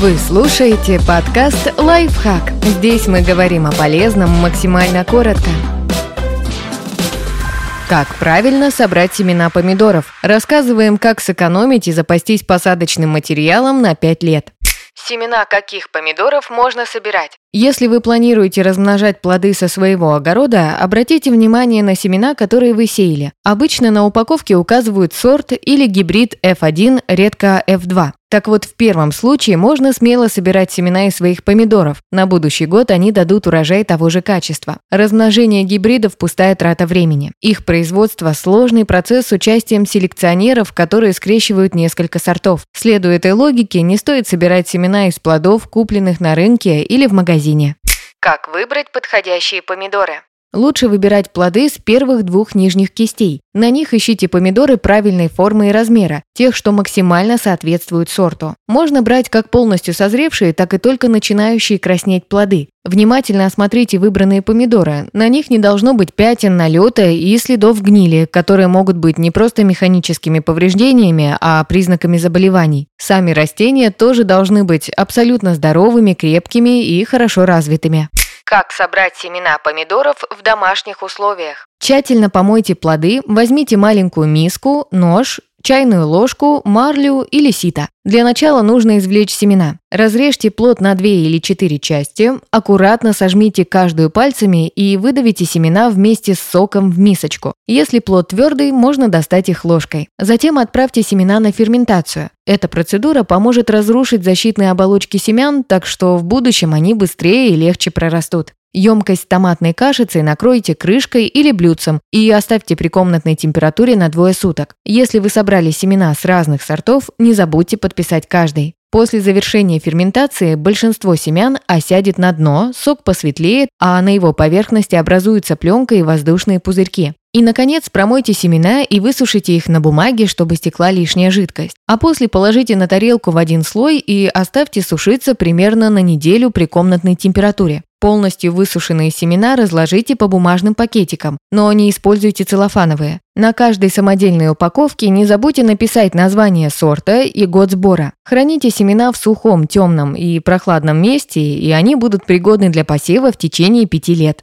Вы слушаете подкаст «Лайфхак». Здесь мы говорим о полезном максимально коротко. Как правильно собрать семена помидоров? Рассказываем, как сэкономить и запастись посадочным материалом на 5 лет. Семена каких помидоров можно собирать? Если вы планируете размножать плоды со своего огорода, обратите внимание на семена, которые вы сеяли. Обычно на упаковке указывают сорт или гибрид F1, редко F2. Так вот, в первом случае можно смело собирать семена из своих помидоров. На будущий год они дадут урожай того же качества. Размножение гибридов – пустая трата времени. Их производство – сложный процесс с участием селекционеров, которые скрещивают несколько сортов. Следуя этой логике, не стоит собирать семена из плодов, купленных на рынке или в магазине. Как выбрать подходящие помидоры? Лучше выбирать плоды с первых двух нижних кистей. На них ищите помидоры правильной формы и размера, тех, что максимально соответствуют сорту. Можно брать как полностью созревшие, так и только начинающие краснеть плоды. Внимательно осмотрите выбранные помидоры. На них не должно быть пятен, налета и следов гнили, которые могут быть не просто механическими повреждениями, а признаками заболеваний. Сами растения тоже должны быть абсолютно здоровыми, крепкими и хорошо развитыми. Как собрать семена помидоров в домашних условиях? Тщательно помойте плоды, возьмите маленькую миску, нож, чайную ложку, марлю или сито. Для начала нужно извлечь семена. Разрежьте плод на 2 или 4 части, аккуратно сожмите каждую пальцами и выдавите семена вместе с соком в мисочку. Если плод твердый, можно достать их ложкой. Затем отправьте семена на ферментацию. Эта процедура поможет разрушить защитные оболочки семян, так что в будущем они быстрее и легче прорастут. Емкость томатной кашицей накройте крышкой или блюдцем и оставьте при комнатной температуре на двое суток. Если вы собрали семена с разных сортов, не забудьте подписать каждый. После завершения ферментации большинство семян осядет на дно, сок посветлеет, а на его поверхности образуются пленка и воздушные пузырьки. И, наконец, промойте семена и высушите их на бумаге, чтобы стекла лишняя жидкость. А после положите на тарелку в один слой и оставьте сушиться примерно на неделю при комнатной температуре. Полностью высушенные семена разложите по бумажным пакетикам, но не используйте целлофановые. На каждой самодельной упаковке не забудьте написать название сорта и год сбора. Храните семена в сухом, темном и прохладном месте, и они будут пригодны для посева в течение пяти лет.